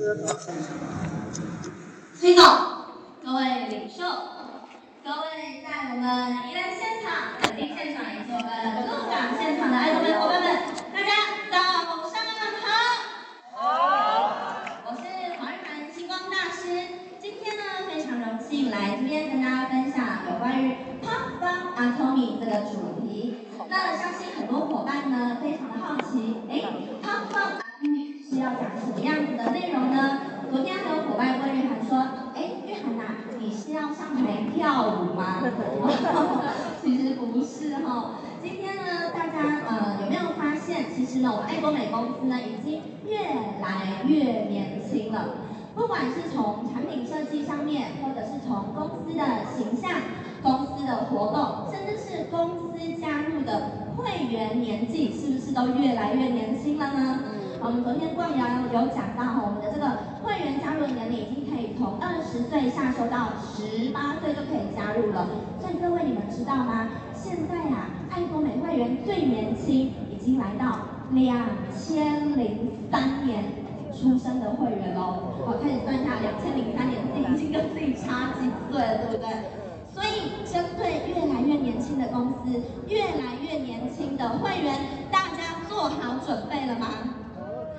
崔总，各位领袖，各位在我们宜兰现场、垦丁现场以及我们鹿港现场的爱多美伙伴们，大家早上好。好。我是黄日涵星光大师，今天呢非常荣幸来这边跟大家分享有关于 Pop Fun Atomy 这个主题。那相信很多伙伴呢非常的好奇，哎，Pop Fun Atomy 是要讲什么样子的内容呢？昨天还有伙伴问日涵说，哎，日涵呐，你是要上台跳舞吗？其实不是哈、哦，今天呢，大家呃有没有发现，爱多美公司呢已经越来越年轻了。不管是从产品设计上面，或者是从公司的形象、公司的活动，甚至是公司加入的会员年纪，是不是都越来越年轻了呢？我们昨天逛阳有讲到哈，我们的这个会员加入年龄已经可以从二十岁下修到十八岁就可以加入了。所以各位你们知道吗？现在呀、啊，爱多美会员最年轻已经来到两千零三年出生的会员喽。我开始算一下，两千零三年自己已经跟自己差几岁了，对不对？所以针对越来越年轻的公司，越来越年轻的会员，大家做好准备了吗？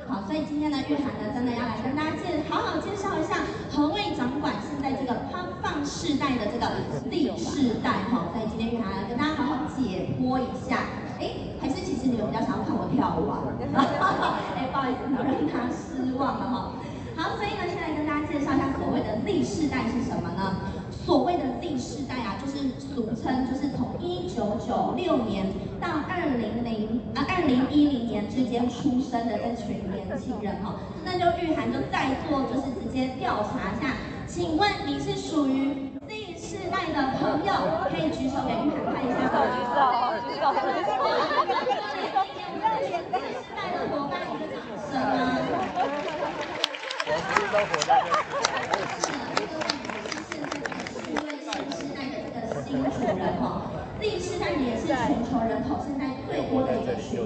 好，所以今天呢，玉涵呢，真的要来跟大家介好好介绍一下何谓掌管现在这个 Pop Fun 世代的这个 Z 世代哈。所以今天玉涵来跟大家好好解剖一下。哎，还是其实你们比较想要看我跳舞啊？哎，不好意思，让他失望了哈。好，所以呢，现在跟大家介绍一下所谓的 Z 世代是什么呢？所谓的 Z 世代啊，就是俗称，就是从一九九六年到二零零啊二零一零年之间出生的这群年轻人哈。那就玉涵就在座，就是直接调查一下，请问你是属于 Z 世代的朋友，可以举手给日涵看一下吗？举手，举手，举手。Z 世代的伙伴，一个掌声啊！我是一个伙伴。新主人哈，Z 世代也是全球人口现在最多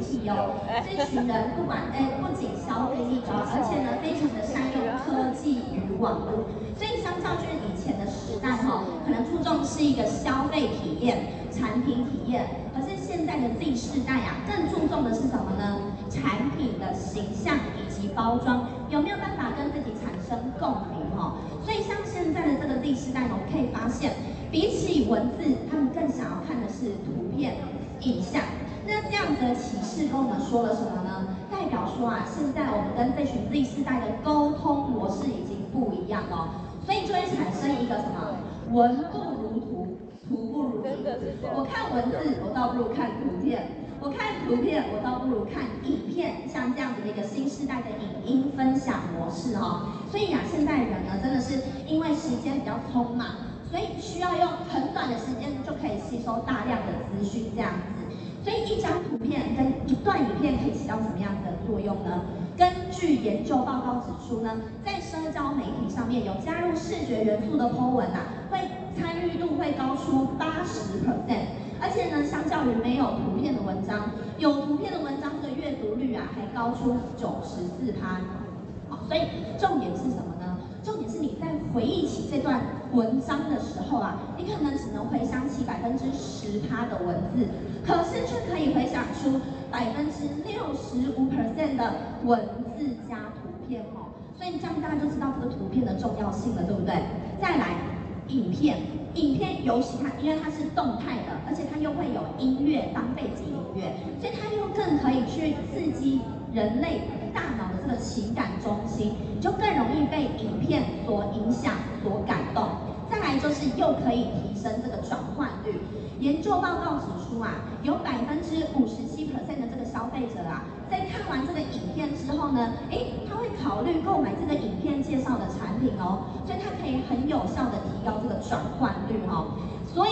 的一个群体哦。这群人不管哎，不仅消费力高，而且呢，非常的善用科技与网络。所以相较就是以前的时代哈，可能注重是一个消费体验、产品体验。可是现在的 Z 世代啊，更注重的是什么呢？产品的形象以及包装，有没有办法跟自己产生共鸣哈？所以像现在的这个 Z 世代呢，我们可以发现。比起文字，他们更想要看的是图片、影像。那这样子的启示跟我们说了什么呢？代表说啊，现在我们跟这群 Z 世代的沟通模式已经不一样了，所以就会产生一个什么？文不如图，图不如文。我看文字，我倒不如看图片；我看图片，我倒不如看影片。像这样子的一个新时代的影音分享模式哈。所以啊，现代人呢，真的是因为时间比较匆忙。所以需要用很短的时间就可以吸收大量的资讯，这样子。所以一张图片跟一段影片可以起到什么样的作用呢？根据研究报告指出呢，在社交媒体上面有加入视觉元素的 po 文啊，会参与度会高出八十 percent，而且呢，相较于没有图片的文章，有图片的文章的阅读率啊还高出九十四趴。好，所以重点是什么？重点是你在回忆起这段文章的时候啊，你可能只能回想起百分之十趴的文字，可是却可以回想出百分之六十五 percent 的文字加图片哦。所以这样大家就知道这个图片的重要性了，对不对？再来，影片，影片尤其它，因为它是动态的，而且它又会有音乐当背景音乐，所以它又更可以去刺激人类大脑的这个情感中，片所影响、所感动。再来就是又可以提升这个转换率。研究报告指出啊，有百分之五十七 percent 的这个消费者啊，在看完这个影片之后呢，诶，他会考虑购买这个影片介绍的产品哦，所以它可以很有效的提高这个转换率哦。所以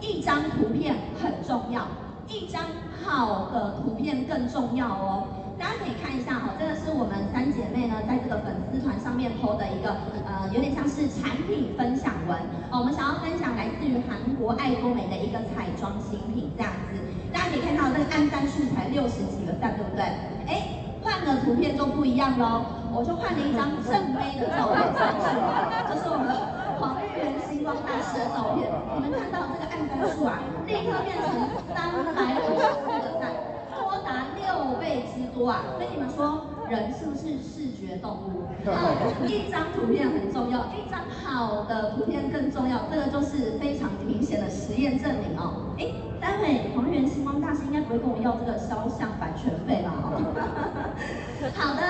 一张图片很重要，一张好的图片更重要哦。大家可以看一下哈，这个是我们三姐妹呢，在这个粉丝团上面 po 的一个，呃，有点像是产品分享文哦。我们想要分享来自于韩国爱多美的一个彩妆新品，这样子。大家可以看到这个按赞数才六十几个赞，对不对？哎，换个图片就不一样喽。我就换了一张正妹的照片上去，就是我们黄玉源星光大师的照片。你们看到这个按赞数啊，立刻变成三百五十，倍之多啊！所以你们说。人是不是视觉动物？嗯，一张图片很重要，一张好的图片更重要，这个就是非常明显的实验证明哦。哎，待会黄源星光大师应该不会跟我要这个肖像版权费吧？好的，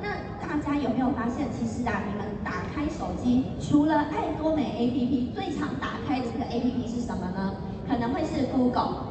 那大家有没有发现，其实啊，你们打开手机，除了爱多美 APP，最常打开的这个 APP 是什么呢？可能会是 Google、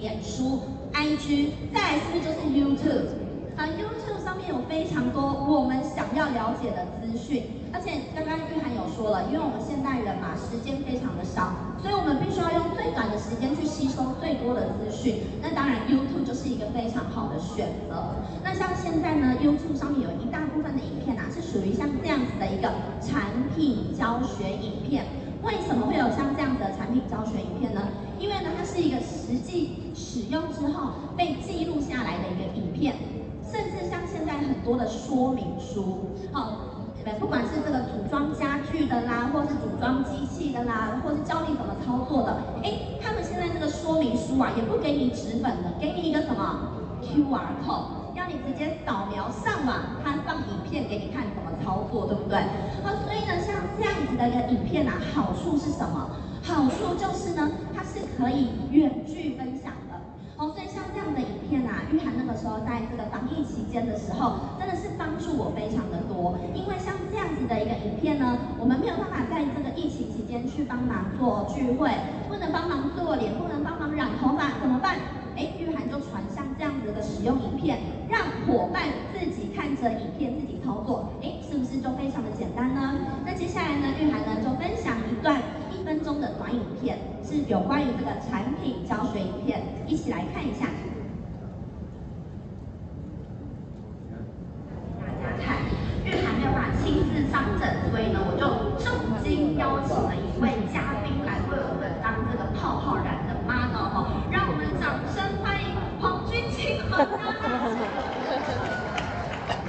脸书、IG，再来是不是就是 YouTube？啊，YouTube 上面有非常多我们想要了解的资讯，而且刚刚玉涵有说了，因为我们现代人嘛，时间非常的少，所以我们必须要用最短的时间去吸收最多的资讯。那当然，YouTube 就是一个非常好的选择。那像现在呢，YouTube 上面有一大部分的影片啊，是属于像这样子的一个产品教学影片。为什么会有像这样子的产品教学影片呢？因为呢，它是一个实际使用之后被记录下来的一个影片。甚至像现在很多的说明书，好，不管是这个组装家具的啦，或是组装机器的啦，或是教你怎么操作的，哎，他们现在这个说明书啊，也不给你纸本的，给你一个什么 QR code，让你直接扫描上网，它放影片给你看怎么操作，对不对？好，所以呢，像这样子的一个影片啊，好处是什么？好处就是呢，它是可以远距分享。哦，所以像这样的影片啊，玉涵那个时候在这个防疫期间的时候，真的是帮助我非常的多。因为像这样子的一个影片呢，我们没有办法在这个疫情期间去帮忙做聚会，不能帮忙做脸，不能帮忙染头发，怎么办？哎，玉涵就传像这样子的使用影片，让伙伴自己看着影片自己操作，哎，是不是就非常的简单呢？那接下来呢，玉涵呢就分享一段一。分钟的短影片是有关于这个产品教学影片，一起来看一下。大家看，玉涵没有办法亲自上阵，所以呢，我就重金邀请了一位嘉宾来为我们当这个泡泡染的 model 哦，让我们掌声欢迎黄君晴黄家大师。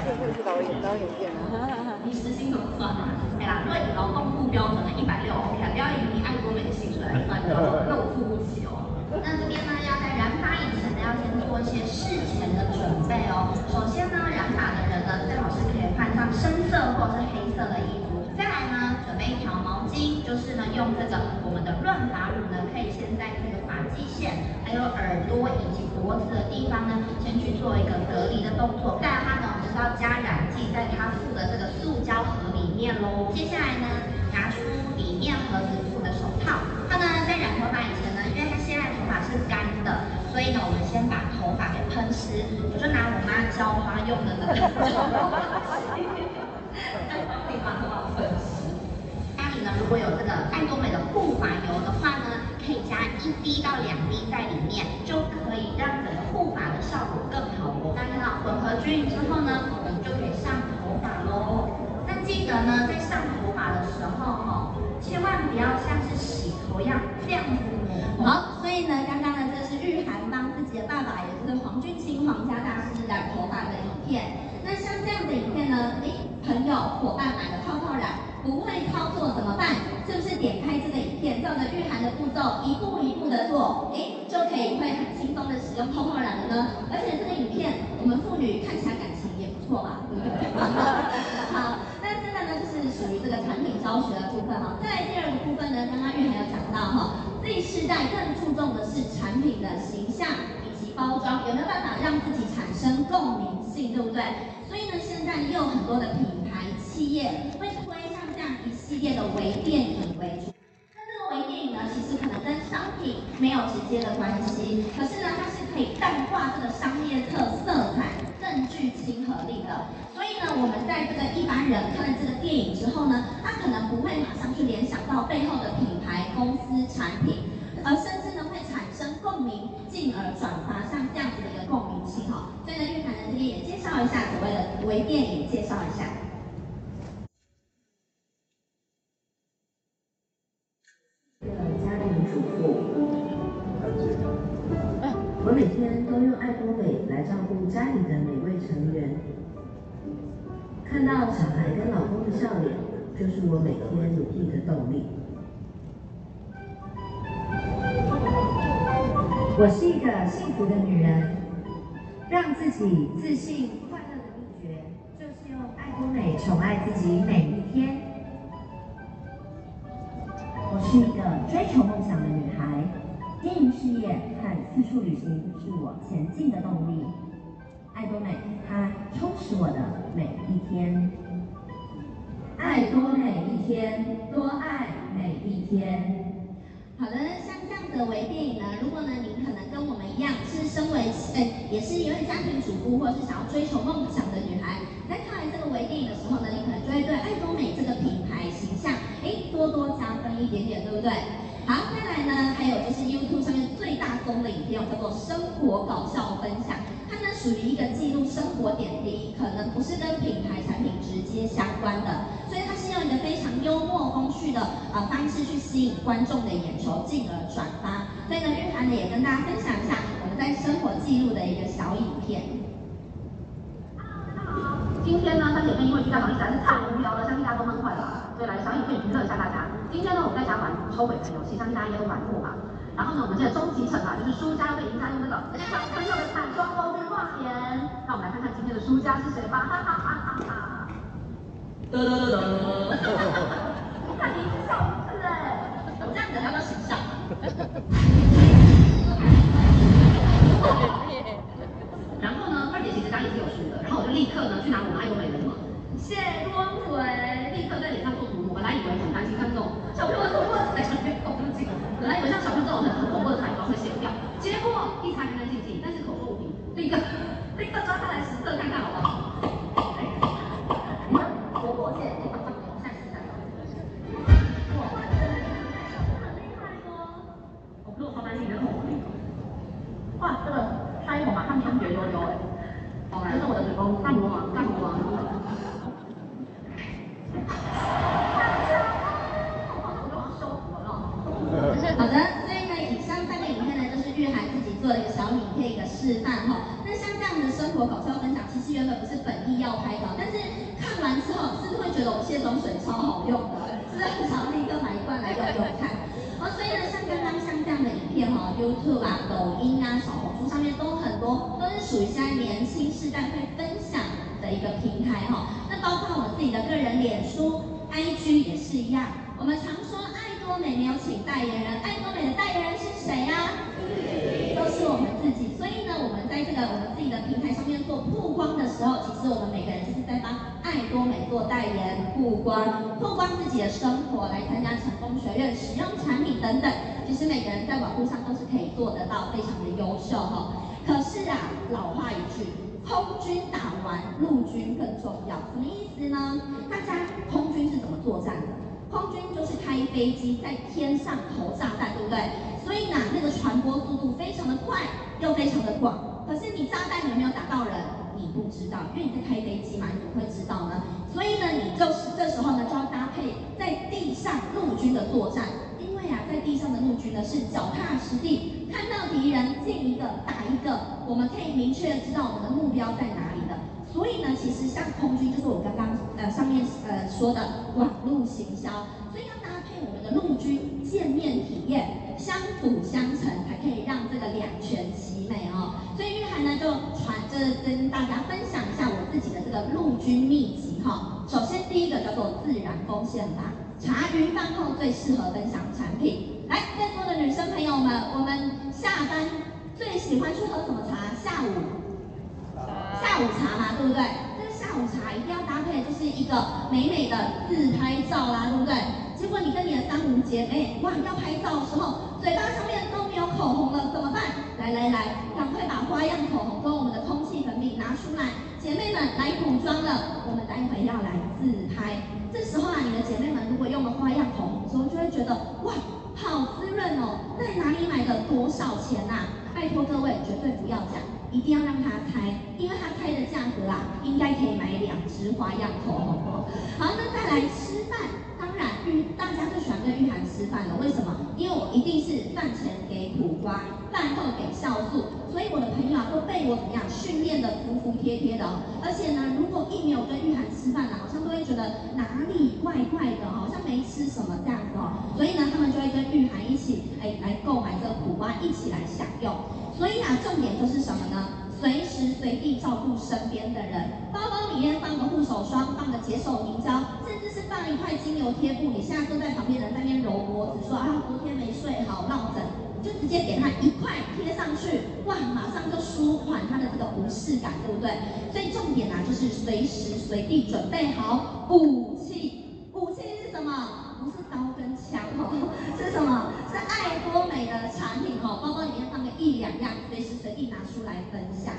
这是导演导演片啊，你时薪怎么算啊？哎呀，对劳动部标准的一百六，OK，不要以你爱多美的薪水来算，那我付不起哦。那这边呢，要在染发以前呢，要先做一些事前的准备哦。首先呢，染发的人呢，最好是可以换上深色或者是黑色的衣服。再来呢，准备一条毛巾，就是呢，用这个我们的润发乳呢，可以先在这个发际线、还有耳朵以及脖子的地方呢，先去做一个隔离的动作。再来它呢，就是要加染剂在它附的这个塑胶盒里面喽。接下来呢，拿出里面盒子附的手套。它呢，在染头发以前呢，因为它现在头发是干的，所以呢，我们先把头发给喷湿。我就拿我妈浇花用的那个胶头发剂，再帮你把头发喷。如果有这个爱多美的护发油的话呢，可以加一滴到两滴在里面，就可以让整个护发的效果更好。大家看到混合均匀之后呢，我们就可以上头发喽。那记得呢，在上头发的时候哈，千万不要像是洗头一样这样子。好，所以呢，刚刚呢，这是玉涵帮自己的爸爸，也就是黄君晴黄家大师染头发的影片。那像这样的影片呢，诶，朋友伙伴买了泡泡染，不会操作怎么办？是不是点开这个影片，照着玉涵的步骤一步一步的做，诶，就可以会很轻松的使用泡泡染了呢？而且这个影片，我们妇女看起来感情也不错嘛，对不对？好。属于这个产品教学的部分哈，再来第二个部分呢，刚刚玉涵有讲到哈，Z 世代更注重的是产品的形象以及包装，有没有办法让自己产生共鸣性，对不对？所以呢，现在也有很多的品牌企业会推一系列的微电影为主。那这个微电影呢，其实可能跟商品没有直接的关系，可是呢，它是可以淡化这个商业特色彩，更具亲和力的。所以呢我们在这个一般人看了这个电影之后呢，他可能不会马上去联想到背后的品牌、公司、产品，而甚至呢会产生共鸣，进而转发像这样子的一个共鸣性哈。所以呢，玉涵呢这边也介绍一下所谓的微电影，介绍一下。照顾家里的每位成员。看到小孩跟老公的笑脸，就是我每天努力的动力。我是一个幸福的女人，让自己自信快乐的秘诀，就是用爱多美宠爱自己每一天。我是一个追求梦旅行是我前进的动力。爱多美，它充实我的每一天。爱多美一天，多爱每一天。好的，像这样的微电影呢，如果呢您可能跟我们一样是身为呃也是一位家庭主妇，或是想要追求梦想的女孩，在看完这个微电影的时候呢，你可能就会对爱多美这个品牌形象哎多多加分一点点，对不对？好，再来呢，还有就是 YouTube 上面最大宗的影片叫做生活搞笑分享，它呢属于一个记录生活点滴，可能不是跟品牌产品直接相关的，所以它是用一个非常幽默风趣的呃方式去吸引观众的眼球，进而转发。所以呢，玉涵呢也跟大家分享一下我们在生活记录的一个小影片。哈喽，大家好今天呢，三姐妹因为居家防疫实在是太无聊了，相信大家都闷坏了，所以来小影片娱乐一下大家。今天呢，我们在家玩抽尾的游戏，相信大家应该都玩过吧。然后呢，我们现在终极惩罚就是输家要被赢家用那个小朋友的彩妆工具画脸。让我们来看看今天的输家是谁吧，哈哈哈哈哈哈。得得得得，看你是笑死哎！我这样子要不要形象？哇，这个腮红啊，看感觉多多哎。这是我的子工，大魔王，大魔王。好的，所以呢，以上三个影片呢，就是玉涵自己做了一个小影片一个示范哈。那像这样的生活搞笑分享，其实原本不是本意要拍的，但是看完之后，是不是会觉得我卸妆水超好用的？是不是很想立刻买一罐来用用看？哦，所以呢，像刚刚像这样的影片哈，YouTube 啊、抖音啊、小红书上面都很多，都是属于现在年轻世代会分享的一个平台哈。那包括我自己的个人脸书、IG 也是一样。我们常说爱多美没有请代言人，爱多美的代言人是谁呀？都是我们自己。所以呢，我们在这个我们自己的平台上面做曝光的时候，其实我们每个人就是在帮爱多美做代言、曝光、曝光自己的生活，来参加成功学院、使用产品等等。其实每个人在网络上都是可以做得到，非常的优秀哈。可是啊，老话一句，空军打完，陆军更重要。什么意思呢？大家空军是怎么作战的？空军就是开飞机在天上投炸弹，对不对？所以呢，那个传播速度非常的快，又非常的广。可是你炸弹有没有打到人？你不知道，因为你在开飞机嘛，你怎么会知道呢？所以呢，你就是这时候呢，就要搭配在地上陆军的作战，地上的陆军呢是脚踏实地，看到敌人见一个打一个，我们可以明确知道我们的目标在哪里的。所以呢，其实像空军就是我刚刚呃上面呃说的网络行销，所以要搭配我们的陆军见面体验，相辅相成，才可以让这个两全其美哦。所以玉涵呢就传，这跟大家分享一下我自己的这个陆军秘籍哈。首先第一个叫做自然风险法，茶余饭后最适合分享产品。来，在座的女生朋友们，我们下班最喜欢去喝什么茶？下午。下午茶嘛，对不对？这个下午茶一定要搭配，就是一个美美的自拍照啦，对不对？结果你跟你的三五姐妹，哇，要拍照的时候，嘴巴上面都没有口红了，怎么办？来来来，赶快把花样口红跟我们的空气粉饼拿出来，姐妹们来补妆了，我们待会要来自拍。这时候啊，你的姐妹们如果用了花样口红之后，就会觉得哇，好滋润哦，在哪里买的？多少钱呐、啊？拜托各位绝对不要讲，一定要让他开，因为他开的价格啊，应该可以买两支花样口红。好，那再来吃饭。当然玉大家最喜欢跟玉涵吃饭了，为什么？因为我一定是饭前给苦瓜，饭后给酵素，所以我的朋友啊都被我怎么样训练的服服帖帖的哦。而且呢，如果一没有跟玉涵吃饭呢，好像都会觉得哪里怪怪的，好像没吃什么这样子哦。所以呢，他们就会跟玉涵一起哎来购买这个苦瓜，一起来享用。所以啊，重点就是什么呢？随时随地照顾身边的人，包包里面放个护手霜，放个洁手凝胶，甚至是放一块精油贴布。你现在坐在旁边人在那边揉脖子，说啊昨天没睡好落枕，就直接给他一块贴上去，哇，马上就舒缓他的这个不适感，对不对？所以重点啊，就是随时随地准备好补器，武器是什么？不是刀跟枪哦，是什么？是爱多美的产品哦，包包里面放个一两样，随时随地拿出来分享。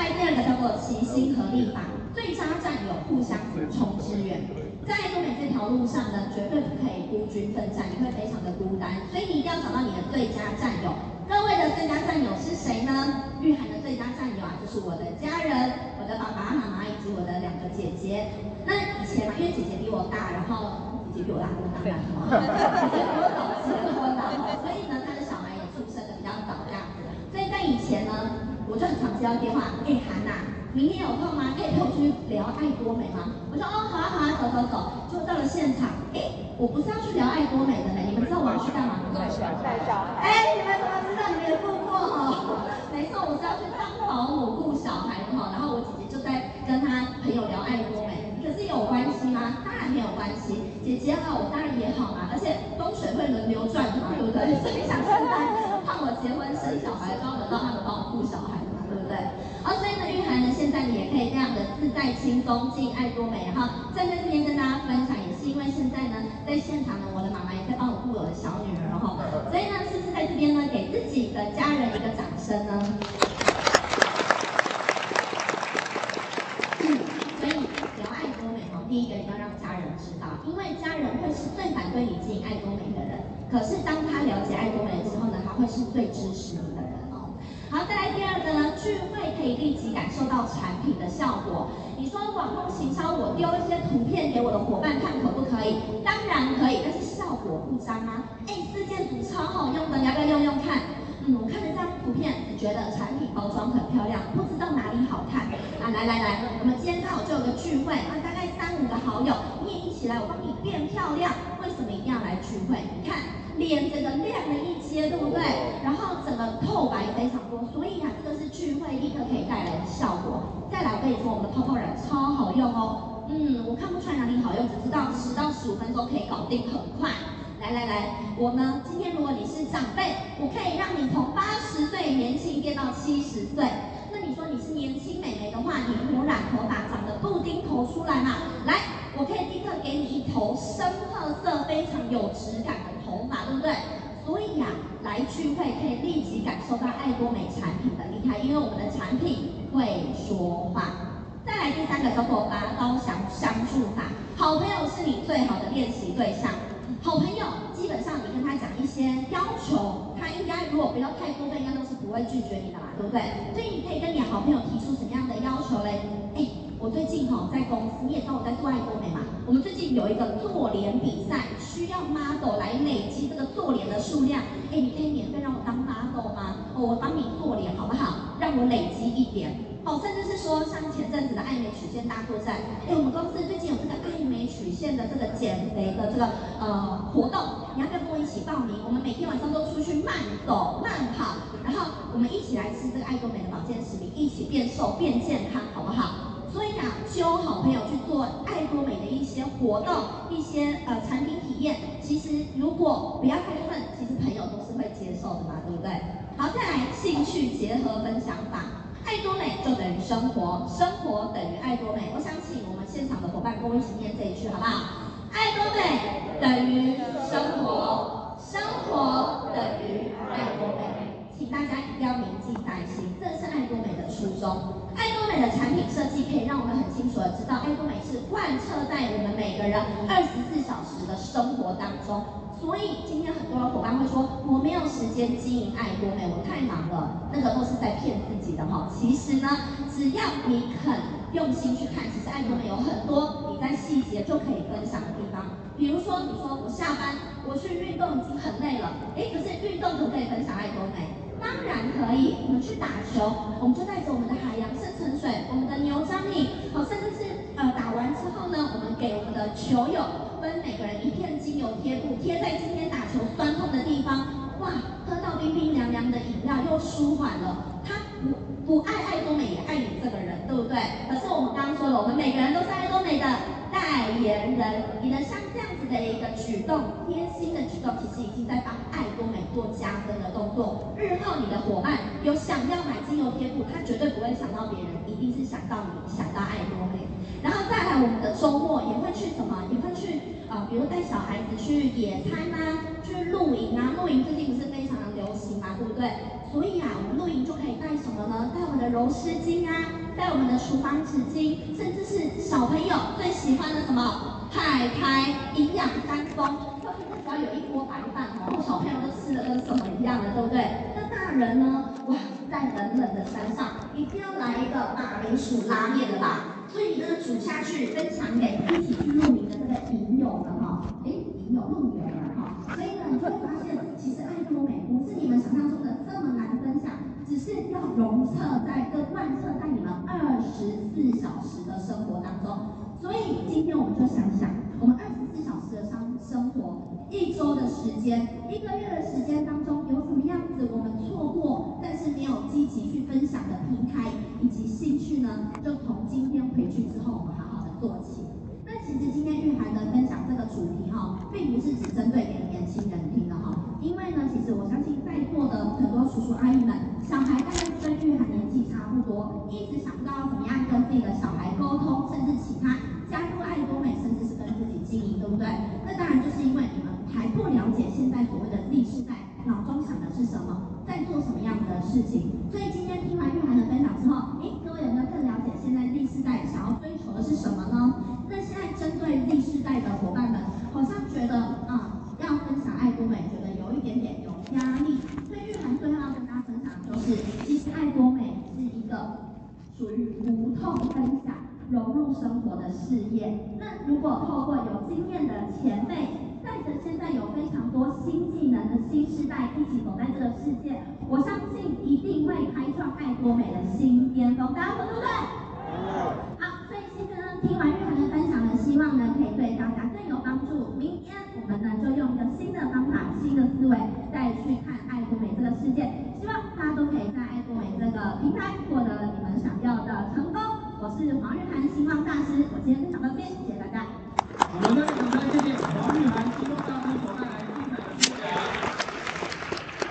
再来第二个叫做齐心合力法，最佳战友互相补充支援。在爱多美这条路上呢，绝对不可以孤军奋战，你会非常的孤单，所以你一定要找到你的最佳战友。各位的最佳战友是谁呢？玉涵的最佳战友啊，就是我的家人，我的爸爸妈妈以及我的两个姐姐。那以前嘛，因为姐姐比我大，然后。姐姐比我大，姐姐比我早结婚了，所以呢，他的小孩也出生的比较早这样子。所以在以前呢，接到电话，哎，韩娜，明天有空吗？可以陪我去聊爱多美吗？我说哦，好啊好啊，走走走。就到了现场，哎，我不是要去聊爱多美的呢，你们知道我要去干嘛吗？带小孩。哎，你们怎么知道？你们也顾过哦。没错，我是要去当保姆顾小孩的哈。然后我姐姐就在跟她朋友聊爱多美。可是有关系吗？当然没有关系。姐姐好，我当然也好嘛，而且风水会轮流转嘛，对不对？所以想现在看我结婚生小孩，都要轮到他们帮我顾小孩嘛，对不对？啊，所以呢，玉涵呢，现在你也可以这样的自在轻松进爱多美，然后站在这边跟大家分享，也是因为现在呢，在现场呢，我的妈妈也在帮我顾我的小女儿，哈，所以呢，是不是在这边呢，给自己的家人一个掌声呢？所以，要爱多美哦第一个要让家人知道，因为家人会是最反对你进爱多美的人，可是当他了解爱多美之后呢，他会是最支持你的人哦。好，再来第二个呢，聚会可以立即感受到产品的效果。你说网络行销，我丢一些图片给我的伙伴看，可不可以？当然可以，但是效果不彰啊。哎，四件组超好用的，要不要用用看？嗯，我看了这张图片，只觉得产品包装很漂亮，不知道哪里好看啊。来来来，我们今天刚好就有个聚会啊，大概三五个好友，你也一起来，我帮你变漂亮。为什么一定要来聚会？你看脸整个亮了一些，对不对？然后整个透白非常多，所以啊，这个是聚会立刻可以带来的效果。再来，我跟你说，我们的泡泡染超好用哦。嗯，我看不出来哪里好用，只知道十到十五分钟可以搞定，很快。来来来，我呢，今天如果你是长辈，我可以让你从八十岁年轻变到七十岁。那你说你是年轻美眉的话，你有染头发长的布丁头出来嘛？来，我可以立刻给你一头深褐色、非常有质感的头发，对不对？所以呀、来聚会可以立即感受到爱多美产品的厉害，因为我们的产品会说话。再来第三个叫做拔刀相相助法，好朋友是你最好的练习对象。好朋友，基本上你跟他讲一些要求，他应该如果不要太过分，应该都是不会拒绝你的嘛，对不对？所以你可以跟你好朋友提出什么样的要求嘞？哎，我最近哈在公司，你也知道我在做爱多美嘛，我们最近有一个做脸比赛，需要 model 来累积做脸的数量。哎，你可以免费让我当 model 吗？哦，我帮你做脸好不好？让我累积一点。哦，甚至是说像前阵子的爱美曲线大作战，哎，我们公司最近有这个爱美曲线的这个减肥的这个呃活动，你要不要跟我一起报名？我们每天晚上都出去慢走慢跑，然后我们一起来吃这个爱多美的保健食品，一起变瘦变健康，好不好？所以啊，揪好朋友去做爱多美的一些活动，一些呃产品体验，其实如果不要太过分，其实朋友都是会接受的嘛，对不对？好，再来兴趣结合分享法。爱多美就等于生活，生活等于爱多美。我想请我们现场的伙伴跟我一起念这一句，好不好？爱多美等于生活，生活等于爱多美。请大家一定要铭记在心，这是爱多美的初衷。爱多美的产品设计可以让我们很清楚的知道，爱多美是贯彻在我们每个人二十四小时的生活当中。所以今天很多的伙伴会说，我没有时间经营爱多美，我太忙了，那个都是在骗自己的哈。其实呢，只要你肯用心去看，其实爱多美有很多你在细节就可以分享的地方。比如说，你说我下班我去运动已经很累了，哎，可是运动可不可以分享爱多美？当然可以。我们去打球，我们就带着我们的海洋深层水，我们的牛樟饮，好，甚至是呃打完之后呢，我们给我们的球友分每个人一片精油贴布，贴在今天打球酸痛的地方。哇，喝到冰冰凉凉的饮料又舒缓了。他不不爱爱多美也爱你这个人，对不对？可是我们刚刚说了，我们每个人都是爱多美的代言人。你的像这样子的一个举动，贴心的举动，其实已经在帮爱做加分的动作。日后你的伙伴有想要买精油贴布，他绝对不会想到别人，一定是想到你，想到爱多美。然后再来，我们的周末也会去什么？也会去啊、呃，比如带小孩子去野餐啊。去露营啊，露营最近不是非常的流行嘛，对不对？所以啊，我们露营就可以带什么呢？带我们的柔湿巾啊，带我们的厨房纸巾，甚至是小朋友最喜欢的什么海苔营养三丰，特别是只要有一锅白饭哦，小朋友都吃的跟什么一样的，对不对？那大人呢？哇，在冷冷的山上，一定要来一个马铃薯拉面的吧？所以你这个，煮下去分享给一起去露营的这个营友们哈，哎，营友露营了哈。所以呢，你就会发现，其实爱多美不是你们想象中的这么难分享，只是要融彻在跟贯彻在你们二十四小时的生活当中。所以今天我们就想想，我们二十四小时的生生活，一周的时间，一个月的时间当中，有什么样子我们错过，但是没有积极去分享的平台以及兴趣呢？就从今天回去之后，我们好好的做起。那其实今天玉涵的分享这个主题哈，并不是只针对给年轻人听的哈，因为呢，其实我相信在座的很多叔叔阿姨们，小孩大概跟玉涵年纪差不多，一直想不到怎么样跟自己的小孩沟通，甚至其他加入爱多美，甚至是跟自己经营，对不对？那当然就是因为你们还不了解现在所谓的 Z 世代，脑中想的是什么，在做什么样的事情。所以今天听完玉涵的分享之后，诶，各位有没有更了解现在 Z 世代想要追求的是什么呢？那现在针对 Z 世代的伙伴们，好像觉得啊，要分享爱多美，觉得有一点点有压力。所以玉涵最后要跟大家分享的就是，其实爱多美是一个属于无痛分享、融入生活的事业。那如果透过有经验的前辈，带着现在有非常多新技能的新世代一起走在这个世界，我相信一定会开创爱多美的新巅峰，大家说对不对？好，所以现在呢，听完日涵的分享呢，希望呢可以对大家更有帮助。明天我们呢就用一个新的方法、新的思维再去看爱多美这个世界。希望大家都可以在爱多美这个平台获得你们想要的成功。我是黄日涵，新望大师。我今天分享到这边，谢谢大家。